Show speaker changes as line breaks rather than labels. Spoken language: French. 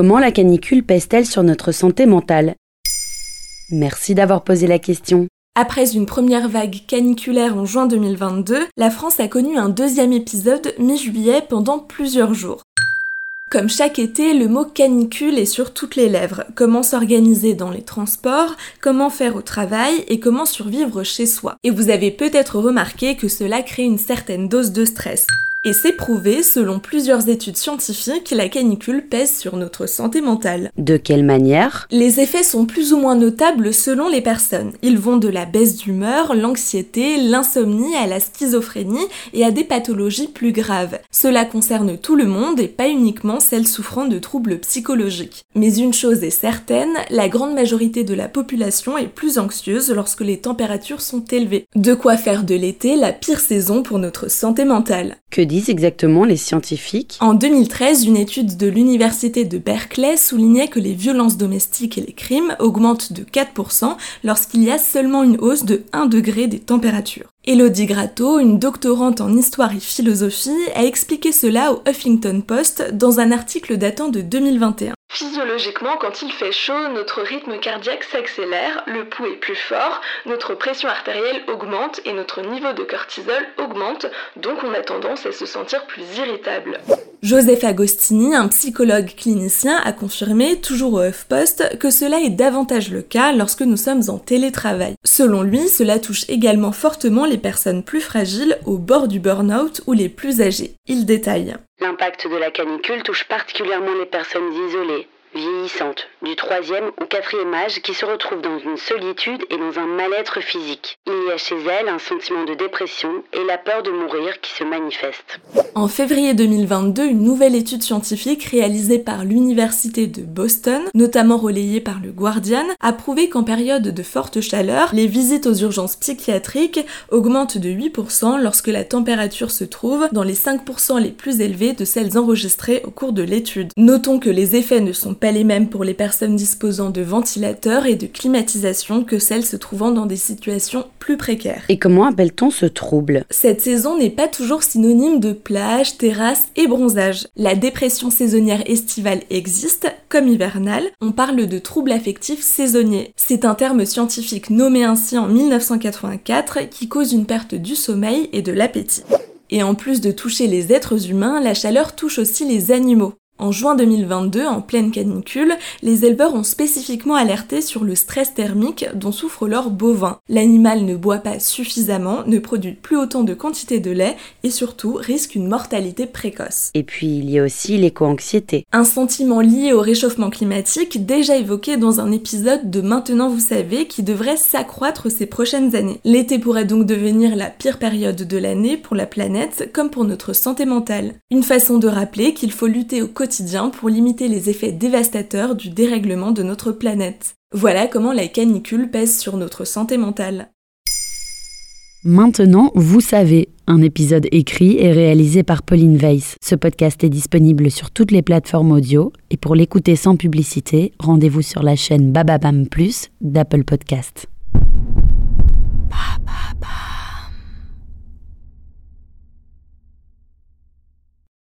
Comment la canicule pèse-t-elle sur notre santé mentale? Merci d'avoir posé la question.
Après une première vague caniculaire en juin 2022, la France a connu un deuxième épisode mi-juillet pendant plusieurs jours. Comme chaque été, le mot canicule est sur toutes les lèvres. Comment s'organiser dans les transports, comment faire au travail et comment survivre chez soi. Et vous avez peut-être remarqué que cela crée une certaine dose de stress. Et c'est prouvé, selon plusieurs études scientifiques, la canicule pèse sur notre santé mentale.
De quelle manière?
Les effets sont plus ou moins notables selon les personnes. Ils vont de la baisse d'humeur, l'anxiété, l'insomnie à la schizophrénie et à des pathologies plus graves. Cela concerne tout le monde et pas uniquement celles souffrant de troubles psychologiques. Mais une chose est certaine, la grande majorité de la population est plus anxieuse lorsque les températures sont élevées. De quoi faire de l'été la pire saison pour notre santé mentale
disent exactement les scientifiques
En 2013, une étude de l'université de Berkeley soulignait que les violences domestiques et les crimes augmentent de 4% lorsqu'il y a seulement une hausse de 1 degré des températures. Elodie Gratto, une doctorante en histoire et philosophie, a expliqué cela au Huffington Post dans un article datant de 2021.
Physiologiquement, quand il fait chaud, notre rythme cardiaque s'accélère, le pouls est plus fort, notre pression artérielle augmente et notre niveau de cortisol augmente, donc on a tendance à se sentir plus irritable.
Joseph Agostini, un psychologue clinicien, a confirmé, toujours au HuffPost, que cela est davantage le cas lorsque nous sommes en télétravail. Selon lui, cela touche également fortement les personnes plus fragiles au bord du burn-out ou les plus âgées. Il détaille.
L'impact de la canicule touche particulièrement les personnes isolées, vieillissantes, du troisième ou quatrième âge qui se retrouvent dans une solitude et dans un mal-être physique. Il y a chez elles un sentiment de dépression et la peur de mourir qui se manifeste.
En février 2022, une nouvelle étude scientifique réalisée par l'Université de Boston, notamment relayée par le Guardian, a prouvé qu'en période de forte chaleur, les visites aux urgences psychiatriques augmentent de 8% lorsque la température se trouve dans les 5% les plus élevés de celles enregistrées au cours de l'étude. Notons que les effets ne sont pas les mêmes pour les personnes disposant de ventilateurs et de climatisation que celles se trouvant dans des situations plus précaires.
Et comment appelle-t-on ce trouble?
Cette saison n'est pas toujours synonyme de terrasse et bronzage. La dépression saisonnière estivale existe, comme hivernale. On parle de trouble affectif saisonnier. C'est un terme scientifique nommé ainsi en 1984 qui cause une perte du sommeil et de l'appétit. Et en plus de toucher les êtres humains, la chaleur touche aussi les animaux. En juin 2022, en pleine canicule, les éleveurs ont spécifiquement alerté sur le stress thermique dont souffre leur bovin. L'animal ne boit pas suffisamment, ne produit plus autant de quantité de lait et surtout risque une mortalité précoce.
Et puis il y a aussi l'éco-anxiété.
Un sentiment lié au réchauffement climatique déjà évoqué dans un épisode de Maintenant vous savez qui devrait s'accroître ces prochaines années. L'été pourrait donc devenir la pire période de l'année pour la planète comme pour notre santé mentale. Une façon de rappeler qu'il faut lutter au quotidien pour limiter les effets dévastateurs du dérèglement de notre planète. Voilà comment la canicule pèse sur notre santé mentale.
Maintenant, vous savez, un épisode écrit et réalisé par Pauline Weiss. Ce podcast est disponible sur toutes les plateformes audio et pour l'écouter sans publicité, rendez-vous sur la chaîne Bababam Plus d'Apple Podcast.